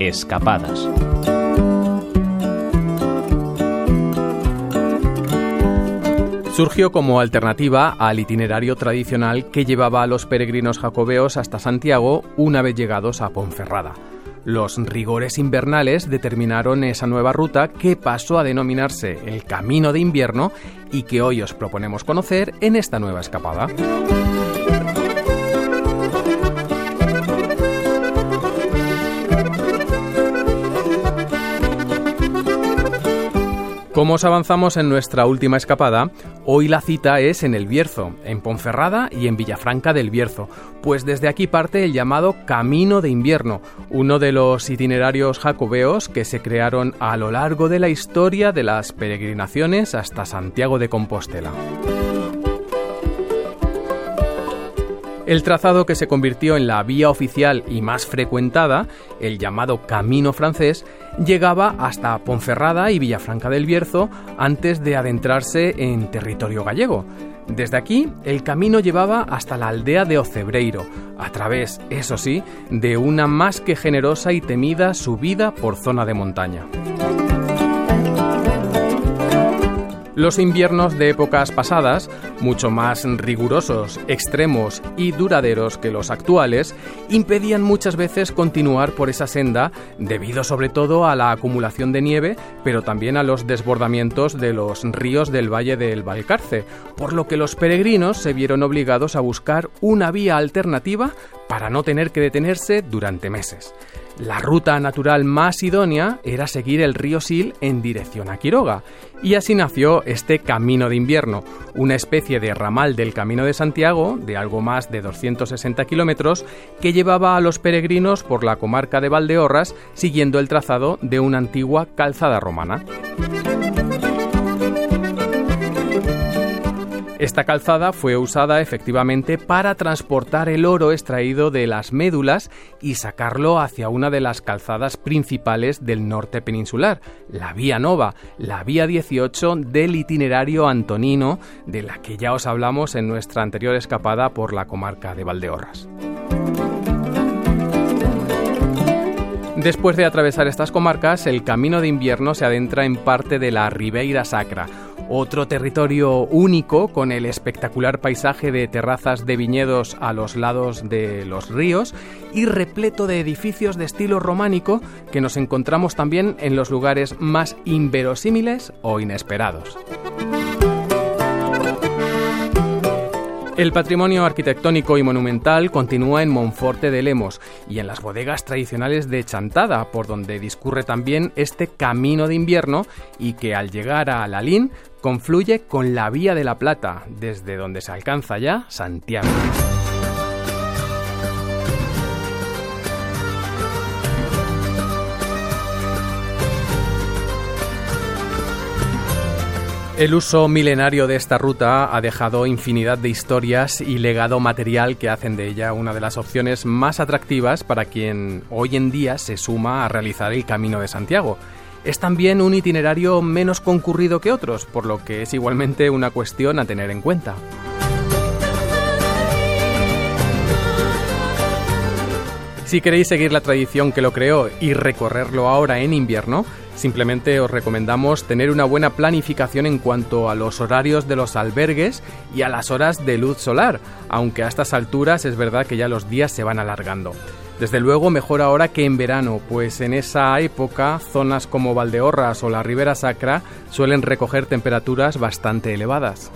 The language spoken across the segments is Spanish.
Escapadas. Surgió como alternativa al itinerario tradicional que llevaba a los peregrinos jacobeos hasta Santiago una vez llegados a Ponferrada. Los rigores invernales determinaron esa nueva ruta que pasó a denominarse el Camino de Invierno y que hoy os proponemos conocer en esta nueva escapada. Como os avanzamos en nuestra última escapada, hoy la cita es en El Bierzo, en Ponferrada y en Villafranca del Bierzo, pues desde aquí parte el llamado Camino de Invierno, uno de los itinerarios jacobeos que se crearon a lo largo de la historia de las peregrinaciones hasta Santiago de Compostela. El trazado que se convirtió en la vía oficial y más frecuentada, el llamado Camino francés, llegaba hasta Ponferrada y Villafranca del Bierzo antes de adentrarse en territorio gallego. Desde aquí, el camino llevaba hasta la aldea de Ocebreiro, a través, eso sí, de una más que generosa y temida subida por zona de montaña. Los inviernos de épocas pasadas, mucho más rigurosos, extremos y duraderos que los actuales, impedían muchas veces continuar por esa senda debido sobre todo a la acumulación de nieve, pero también a los desbordamientos de los ríos del valle del Valcarce, por lo que los peregrinos se vieron obligados a buscar una vía alternativa para no tener que detenerse durante meses. La ruta natural más idónea era seguir el río Sil en dirección a Quiroga, y así nació este Camino de Invierno, una especie de ramal del Camino de Santiago, de algo más de 260 kilómetros, que llevaba a los peregrinos por la comarca de Valdeorras siguiendo el trazado de una antigua calzada romana. Esta calzada fue usada efectivamente para transportar el oro extraído de las médulas y sacarlo hacia una de las calzadas principales del norte peninsular, la Vía Nova, la Vía 18 del itinerario antonino, de la que ya os hablamos en nuestra anterior escapada por la comarca de Valdeorras. Después de atravesar estas comarcas, el camino de invierno se adentra en parte de la Ribeira Sacra, otro territorio único con el espectacular paisaje de terrazas de viñedos a los lados de los ríos y repleto de edificios de estilo románico que nos encontramos también en los lugares más inverosímiles o inesperados. El patrimonio arquitectónico y monumental continúa en Monforte de Lemos y en las bodegas tradicionales de Chantada, por donde discurre también este camino de invierno y que al llegar a Lalín confluye con la Vía de la Plata, desde donde se alcanza ya Santiago. El uso milenario de esta ruta ha dejado infinidad de historias y legado material que hacen de ella una de las opciones más atractivas para quien hoy en día se suma a realizar el Camino de Santiago. Es también un itinerario menos concurrido que otros, por lo que es igualmente una cuestión a tener en cuenta. Si queréis seguir la tradición que lo creó y recorrerlo ahora en invierno, simplemente os recomendamos tener una buena planificación en cuanto a los horarios de los albergues y a las horas de luz solar, aunque a estas alturas es verdad que ya los días se van alargando. Desde luego mejor ahora que en verano, pues en esa época zonas como Valdeorras o la Ribera Sacra suelen recoger temperaturas bastante elevadas.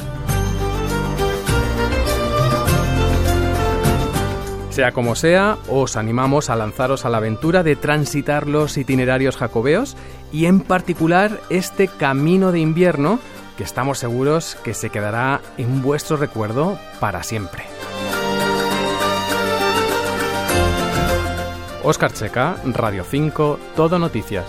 Sea como sea, os animamos a lanzaros a la aventura de transitar los itinerarios jacobeos y en particular este camino de invierno que estamos seguros que se quedará en vuestro recuerdo para siempre. Oscar Checa, Radio 5, Todo Noticias.